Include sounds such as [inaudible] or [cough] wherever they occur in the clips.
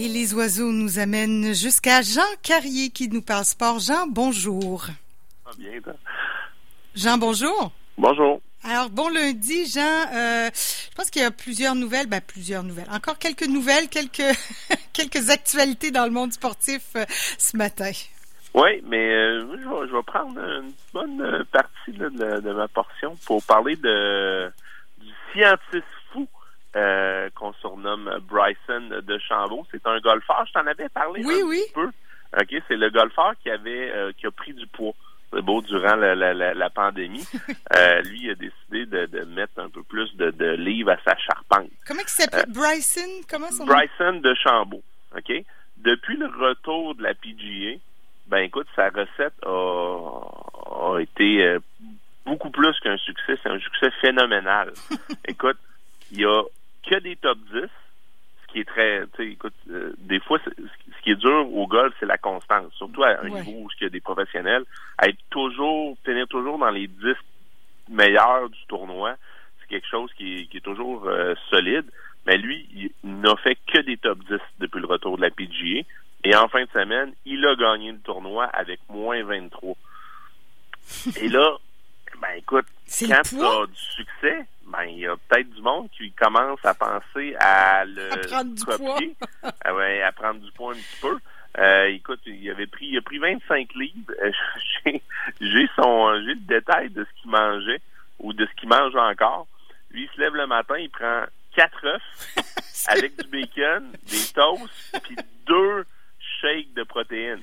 Et les oiseaux nous amènent jusqu'à Jean Carrier qui nous parle sport. Jean, bonjour. Ah, bien. Jean, bonjour. Bonjour. Alors, bon lundi, Jean. Euh, je pense qu'il y a plusieurs nouvelles, ben plusieurs nouvelles. Encore quelques nouvelles, quelques [laughs] quelques actualités dans le monde sportif euh, ce matin. Oui, mais euh, je, vais, je vais prendre une bonne partie là, de, de ma portion pour parler de du scientifique euh, qu'on surnomme Bryson de Chambault. C'est un golfeur. Je t'en avais parlé Oui, un oui. petit peu. Ok, c'est le golfeur qui avait euh, qui a pris du poids. C'est beau durant la, la, la, la pandémie. [laughs] Euh, lui il a décidé de, de mettre un peu plus de, de livres à sa charpente. Comment il s'appelle? Bryson? Comment son nom? Bryson de Chambault. OK? Depuis le retour de la PGA, ben écoute, sa recette a, a été euh, beaucoup plus qu'un succès. C'est un succès phénoménal. [laughs] écoute, il y a que des top 10, ce qui est très, tu sais, écoute, euh, des fois, ce qui est dur au golf, c'est la constance. Surtout à un Ouais. niveau où il y a des professionnels. À être toujours, tenir toujours dans les 10 meilleurs du tournoi, c'est quelque chose qui est, qui est toujours euh, solide. Mais lui, il n'a fait que des top 10 depuis le retour de la PGA. Et en fin de semaine, il a gagné le tournoi avec moins 23. Et là, ben écoute, quand tu poids? as du succès, ben il y a peut-être du monde qui commence à penser à le À prendre du copier, à, [laughs] ouais, à prendre du poids un petit peu. Euh, écoute, il avait pris, il a pris 25 livres. Euh, [laughs] j'ai, j'ai son, j'ai le détail de ce qu'il mangeait ou de ce qu'il mange encore. Lui, il se lève le matin, il prend quatre œufs [laughs] avec du bacon, des toasts, puis deux shakes de protéines.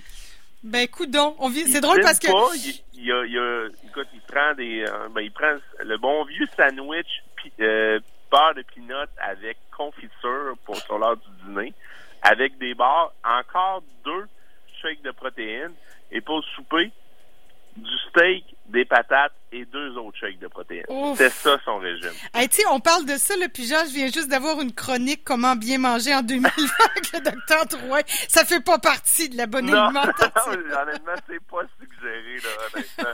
Ben, coudon. On vit... C'est drôle parce que. pas, il, il a, il a- écoute, il prend des, euh, ben, il prend le bon vieux sandwich pi- euh, beurre de peanut avec confiture pour sur l'heure du dîner, avec des bars, encore deux shakes de protéines, et pour le souper, du steak, des patates et deux autres shakes de protéines. C'est ça son régime. Hey, on parle de ça, là, puis je viens juste d'avoir une chronique Comment bien manger en 2020 avec le docteur Drouin. Ça fait pas partie de la bonne Non, alimentation. [laughs] honnêtement, c'est pas suggéré, là, honnêtement.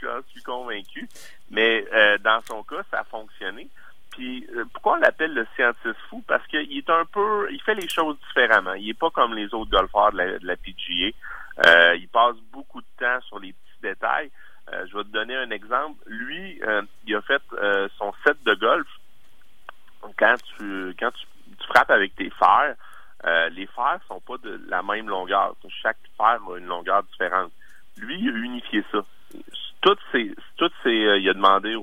Je suis convaincu. Mais euh, dans son cas, ça a fonctionné. Puis euh, pourquoi on l'appelle le scientiste fou? Parce qu'il est un peu. il fait les choses différemment. Il est pas comme les autres golfeurs de la, de la PGA. Euh, il passe beaucoup de temps sur les petits détails. Euh, je vais te donner un exemple. Lui, euh, il a fait euh, son set de golf. Quand tu frappes avec tes fers, les fers sont pas de la même longueur. Chaque fer a une longueur différente. Lui, il a unifié ça. Toutes ces, toutes il a demandé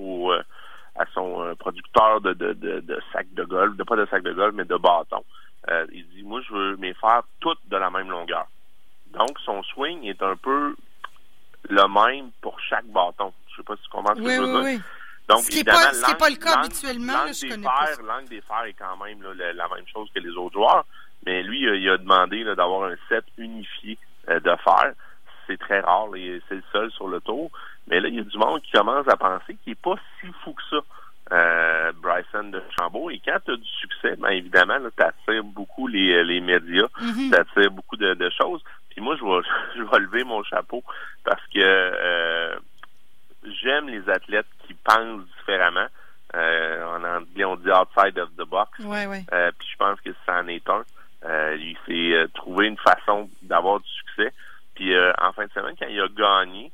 à son producteur de, sacs de golf, de pas de sacs de golf, mais de bâtons. Il dit, moi, je veux mes fers toutes de la même longueur. Donc, son swing est un peu le même pour chaque bâton. Je sais pas si tu comprends ce que Oui, je veux oui, dire. oui. Donc, Ce qui est évidemment, pas- le cas l'angle- habituellement, l'angle des des fers est quand même là, la, la même chose que les autres joueurs. Mais lui, euh, il a demandé d'avoir un set unifié euh, de fer. C'est très rare, c'est le seul sur le tour. Mais là, il y a du monde qui commence à penser qu'il n'est pas si fou que ça, euh, Bryson de Chambault. Et quand tu as du succès, bien évidemment, tu attires beaucoup les, les médias, tu attires beaucoup de, de choses. Puis moi, je vais, [laughs] je vais lever mon chapeau parce que euh, j'aime les athlètes qui pensent différemment. Euh, en on dit outside of the box. Ouais, ouais. Euh, puis je pense que ça en est un. Euh, il s'est trouvé une façon d'avoir du succès. Puis en fin de semaine, quand il a gagné,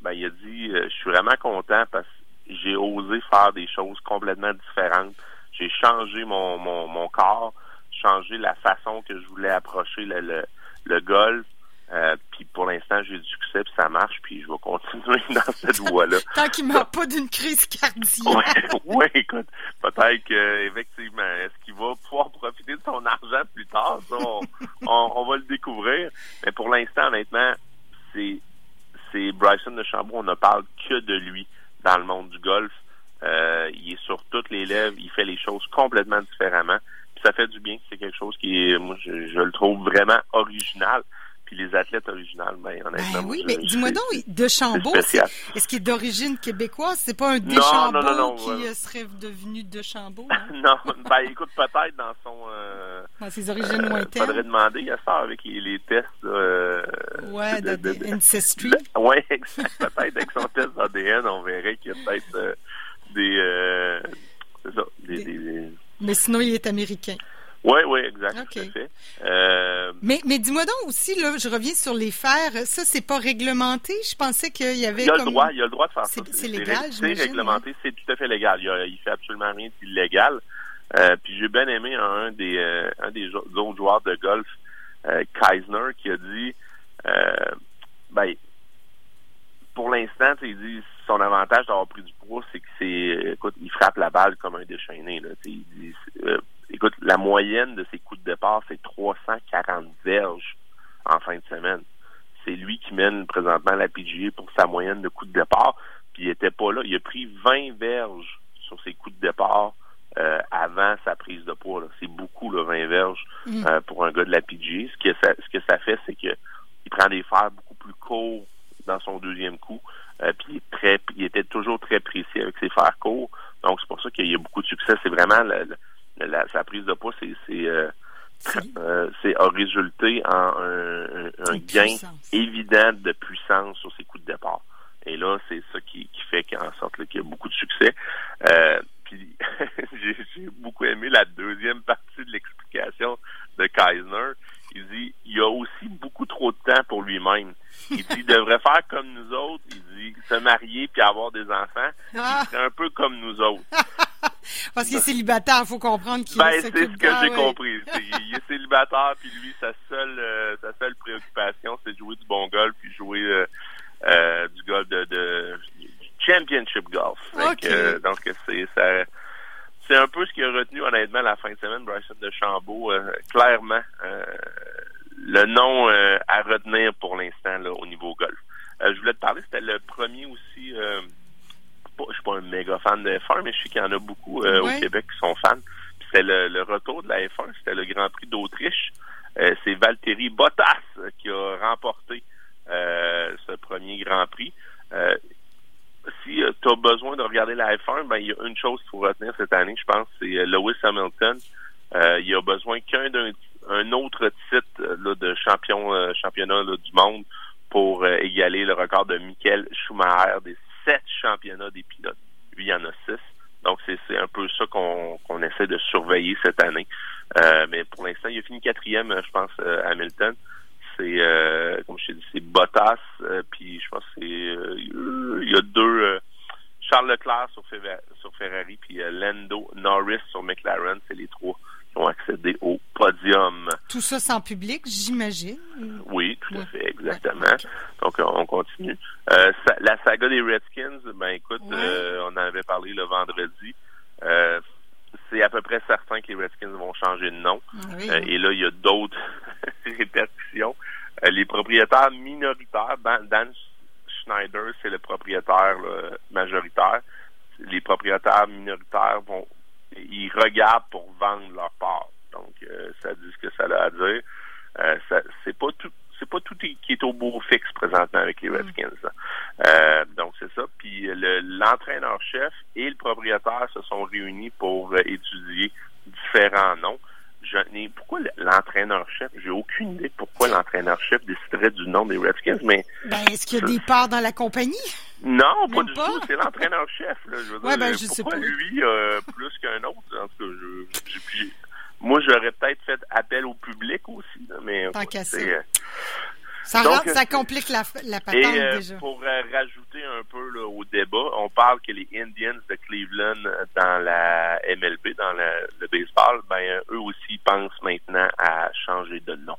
ben il a dit je suis vraiment content parce que j'ai osé faire des choses complètement différentes. J'ai changé mon, mon, mon corps, changé la façon que je voulais approcher le, le, le golf. Euh, puis pour l'instant, j'ai du succès, puis ça marche, puis je vais continuer [laughs] dans cette voie-là. Tant qu'il meurt pas d'une crise cardiaque. Ouais, [laughs] ouais, écoute, peut-être que effectivement, est-ce qu'il va pouvoir profiter de son argent plus tard? Ça, on, [laughs] on, on va le découvrir. Mais pour l'instant, honnêtement, c'est c'est Bryson de Chambault, on ne parle que de lui dans le monde du golf. Euh, il est sur toutes les lèvres, il fait les choses complètement différemment. Puis ça fait du bien. C'est quelque chose qui est, moi, je, je le trouve vraiment original. Puis les athlètes originales, ben, honnêtement, Ben oui, mais dis-moi donc, de Chambault, c'est spécial. est-ce qu'il est d'origine québécoise? C'est pas un Deschambault non, non, non, qui ouais. euh, serait devenu de Chambault, hein? [laughs] non, ben écoute, peut-être dans son euh, dans ses origines Euh, lointaines? faudrait demander, il y a ça avec les, les tests. Euh, Ouais, de- de, de- de Ancestry. ouais, exact. Peut-être avec son test d'ADN, on verrait qu'il y a peut-être euh, des- Mais sinon, il est américain. Ouais, ouais, exact, tout à fait. Euh, Mais, mais dis-moi donc aussi, là, je reviens sur les fers. Ça, c'est pas réglementé? Je pensais qu'il y avait. Il a comme... le droit, il a le droit de faire ça. C'est légal, C'est réglementé, c'est tout à fait légal. Il, a, il fait absolument rien d'illégal. Euh, puis j'ai bien aimé un des euh, un des autres joueurs de golf, Keisner, qui a dit ben pour l'instant, il dit son avantage d'avoir pris du poids, c'est que c'est écoute, il frappe la balle comme un déchaîné. Là, il dit, écoute, la moyenne de ses coups de départ, c'est 340 verges en fin de semaine. C'est lui qui mène présentement la PGA pour sa moyenne de coups de départ. Puis il était pas là. Il a pris 20 verges sur ses coups de départ euh, avant sa prise de poids. C'est beaucoup, le 20 verges mm. euh, pour un gars de la PGA. Ce que ça, ce que ça fait, c'est que il prend des fers beaucoup plus courts dans son deuxième coup. Euh, puis il, est très, il était toujours très précis avec ses fers courts. Donc c'est pour ça qu'il y a beaucoup de succès. C'est vraiment la, sa prise de poids, c'est c'est euh, euh, a résulté en un, un gain évident de puissance sur ses coups de départ. Et là, c'est ça qui, qui fait qu'en sorte qu'il y a beaucoup de succès. Euh, puis [laughs] j'ai beaucoup aimé la deuxième partie de l'explication de Keisner. Il dit il a aussi beaucoup trop de temps pour lui-même. Il dit il devrait faire comme nous autres. Il dit se marier puis avoir des enfants. Ah. C'est un peu comme nous autres. Parce qu'il est célibataire, il faut comprendre qu'il ben, c'est ce que j'ai compris. [laughs] il est célibataire, puis lui, sa seule, euh, sa seule préoccupation, c'est de jouer du bon golf, puis jouer euh, euh, du golf de, de, championship golf. donc c'est ça c'est un peu ce qui a retenu honnêtement la fin de semaine Bryson de Chambault. clairement, le nom à retenir pour l'instant au niveau golf. je voulais te parler, c'était le premier aussi pas, je suis pas un méga fan de F1, mais je sais qu'il y en a beaucoup euh, au Québec qui sont fans. C'était le, retour de la F1, c'était le Grand Prix d'Autriche. Euh, c'est Valtteri Bottas qui a remporté euh, ce premier Grand Prix. si tu as besoin de regarder la F1, ben il y a une chose qu'il faut retenir cette année, je pense, c'est Lewis Hamilton. il a besoin qu'un d'un autre titre là, de champion championnat du monde pour égaler le record de Michael Schumacher des sept championnats des pilotes. Lui, il y en a six. Donc, c'est un peu ça qu'on essaie cette année. Euh, mais pour l'instant, il a fini quatrième, je pense, euh, Hamilton. C'est, euh, comme je t'ai dit, c'est Bottas, puis je pense que c'est... il y a deux... Charles Leclerc sur, sur Ferrari, puis Lando Norris sur McLaren. C'est les trois ont accédé au podium. Tout ça sans public, j'imagine. Oui, tout à fait, exactement. Donc, on continue. Euh, la saga des Redskins, ben écoute, euh, on en avait parlé le vendredi. Euh, c'est à peu près certain que les Redskins vont changer de nom. Ah et là, il y a d'autres [laughs] répercussions. les propriétaires minoritaires, Dan Schneider, c'est le propriétaire majoritaire. Les propriétaires minoritaires vont ils regardent pour vendre leur part. Donc, euh, ça dit ce que ça a à dire. Euh, c'est pas tout c'est pas tout qui est au beau fixe présentement avec les mm. Redskins. Euh, donc c'est ça. Puis l'entraîneur-chef et le propriétaire se sont réunis pour étudier différents noms pourquoi l'entraîneur-chef, j'ai aucune idée pourquoi l'entraîneur-chef des Redskins, mais. Ben, est-ce qu'il y a des parts dans la compagnie? Non, pas du tout. C'est l'entraîneur-chef, là. Je veux dire, ben, pourquoi lui, euh, plus qu'un autre? En tout cas, je, moi, j'aurais peut-être fait appel au public aussi, mais. Tant qu'à ça. Euh, ça, ça complique la, la patente et, euh, déjà. Pour euh, rajouter un peu là, au débat, on parle que les Indians de Cleveland euh, dans la MLB, dans le baseball, ben eux aussi pensent maintenant à changer de nom.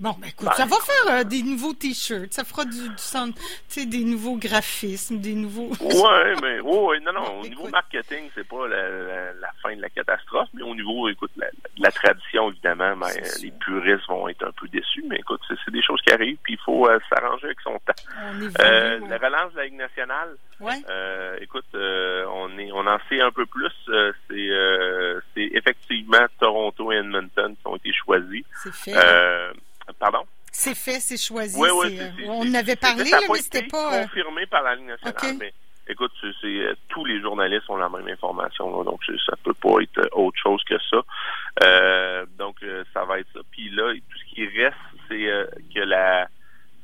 Bon, ben écoute, ça va faire euh, des nouveaux t-shirts, ça fera du, du des nouveaux graphismes, des nouveaux. ouais, [laughs] mais ouais, non, non, au niveau marketing, c'est pas la, la, fin de la catastrophe, mais au niveau, écoute, la, la tradition, évidemment, ben, les puristes vont être un peu déçus, mais écoute, c'est des choses qui arrivent, puis il faut euh, s'arranger avec son temps. On euh, La relance de la Ligue nationale, ouais. euh, écoute, on est, on en sait un peu plus. c'est, c'est effectivement Toronto et Edmonton qui ont été choisis. C'est fait. C'est fait, c'est choisi. Oui, oui, euh, on avait parlé, là, mais c'était pas. Euh, confirmé par la Ligue nationale, mais écoute, c'est, euh, tous les journalistes ont la même information, donc ça peut pas être autre chose que ça. donc ça va être ça. Puis là, tout ce qui reste, c'est que la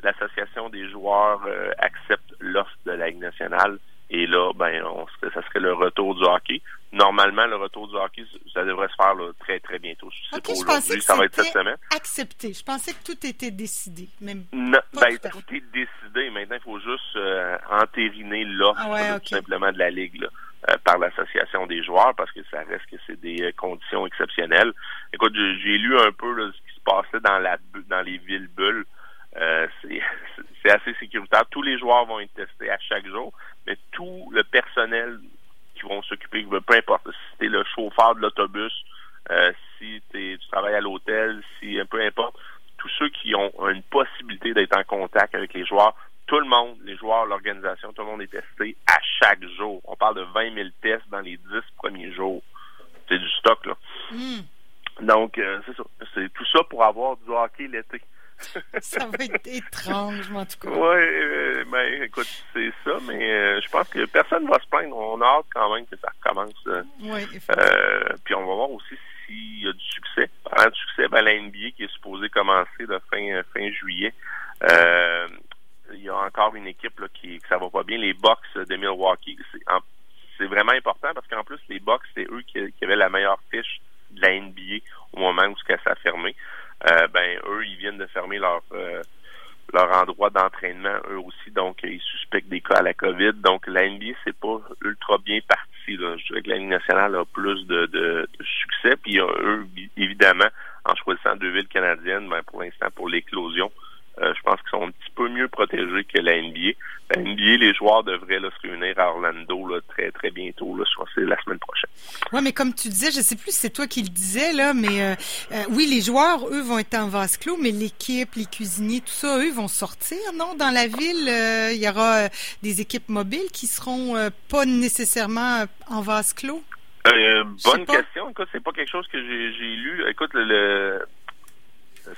l'association des joueurs accepte l'offre de la Ligue nationale. Et là, ben, on ça serait le retour du hockey. Normalement, le retour du hockey, ça devrait se faire très, très bientôt. Ok, je pensais que ça va être cette semaine. accepté. Je pensais que tout était décidé. Même non, ben, tout, est décidé. Maintenant, il faut juste euh, entériner l'offre ah tout simplement de la Ligue. Là. Euh, par l'association des joueurs parce que ça reste que c'est des euh, conditions exceptionnelles. Écoute, j'ai lu un peu ce qui se passait dans la dans les villes bulles. Euh, [laughs] c'est assez sécuritaire. Tous les joueurs vont être testés à chaque jour, mais tout le personnel qui vont s'occuper, peu importe si t'es le chauffeur de l'autobus, euh, si es, tu travailles à l'hôtel, si peu importe, tous ceux qui ont une possibilité d'être en contact avec les joueurs tout le monde, les joueurs, l'organisation, tout le monde est testé à chaque jour. On parle de 20 000 tests dans les 10 premiers jours. C'est du stock, là. Hmm. Donc, euh, c'est ça. C'est tout ça pour avoir du hockey l'été. ça va être étrange, en tout cas. Oui, euh, ben, écoute, c'est ça, mais euh, je pense que personne ne va se plaindre. On a hâte quand même que ça recommence. oui, Puis on va voir aussi s'il y a du succès. Parlant succès, ben, la NBA qui est supposée commencer de fin, fin juillet. Euh, il y a encore une équipe là, qui que ça va pas bien, les Bucks de Milwaukee. C'est vraiment important parce qu'en plus, les Bucks, c'est eux qui, avaient la meilleure fiche de la NBA au moment où ça a fermé. Euh, ben, eux, ils viennent de fermer leur euh, leur endroit d'entraînement, eux aussi, donc ils suspectent des cas à la COVID. Donc la NBA, c'est pas ultra bien parti. Là. Je dirais que la Ligue nationale a plus de, de, succès. Puis eux, évidemment, en choisissant deux villes canadiennes, ben, pour l'instant, pour l'éclosion, euh, je pense qu'ils sont un petit peu mieux protégés que la NBA. La NBA, les joueurs devraient là, se réunir à Orlando là, très très bientôt. Là, je crois que c'est la semaine prochaine. Oui, mais comme tu disais, je sais plus si c'est toi qui le disais là, mais euh, euh, oui, les joueurs, eux, vont être en vase clos, mais l'équipe, les cuisiniers, tout ça, eux, vont sortir, non? Dans la ville, il y aura des équipes mobiles qui seront pas nécessairement en vase clos? bonne question. Écoute, c'est pas quelque chose que j'ai lu. Écoute, le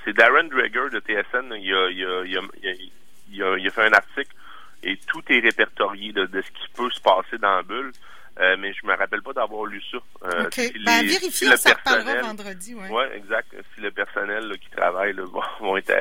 c'est Darren Dreger de TSN. Il a, il, a, il, a, il, a, fait un article et tout est répertorié de, ce qui peut se passer dans la bulle. Euh, mais je me rappelle pas d'avoir lu ça. Euh, OK. Si ben, vérifier, on s'en reparlera vendredi. Oui, ouais, exact. Si le personnel qui travaille là, [laughs] vont, être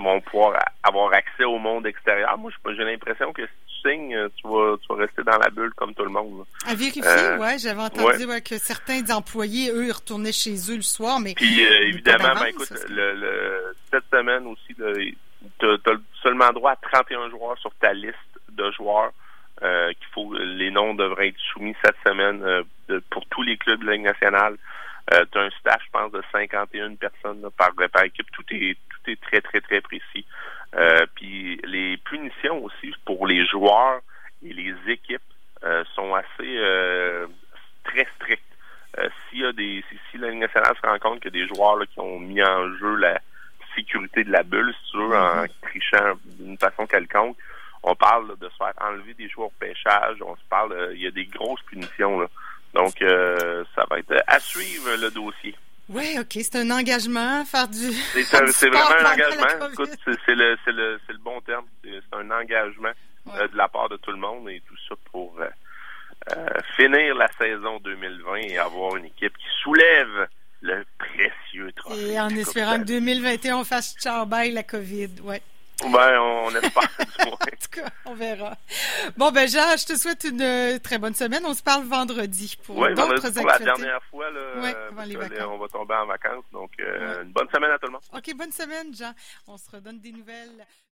vont pouvoir avoir accès au monde extérieur. Moi, j'ai l'impression que euh, tu vas, tu vas rester dans la bulle comme tout le monde. À vérifier, euh, ouais, j'avais entendu que certains employés, eux, ils retournaient chez eux le soir, mais. Puis euh, évidemment, ben, écoute, le, cette semaine aussi, tu as seulement droit à 31 joueurs sur ta liste de joueurs. qu'il faut les noms devraient être soumis cette semaine pour tous les clubs de la Ligue nationale. tu as un staff, je pense, de 51 personnes par, par équipe. Tout est tout est très, très, très précis. Euh, puis les punitions aussi pour les joueurs et les équipes euh, sont assez euh, très strictes. s'il y a des si, la Ligue nationale se rend compte que des joueurs qui ont mis en jeu la sécurité de la bulle, si tu veux, en mm-hmm. trichant d'une façon quelconque, on parle de se faire enlever des joueurs au pêchage, on se parle, il y a des grosses punitions. Là. Donc, ça va être à suivre le dossier. Oui, OK. C'est un engagement, faire du. C'est vraiment un engagement. Écoute, c'est le, le, le bon terme. C'est un engagement euh, de la part de tout le monde et tout ça pour euh, euh, finir la saison 2020 et avoir une équipe qui soulève le précieux trophée. Et en espérant que 2021, on fasse ciao la COVID. Ouais. Ben, on espère du moins. [laughs] en tout cas, on verra. Bon, ben, Jean, je te souhaite une euh, très bonne semaine. On se parle vendredi pour d'autres activités. la dernière fois, là, on va tomber en vacances. Donc, euh, une bonne semaine à tout le monde. OK, bonne semaine, Jean. On se redonne des nouvelles.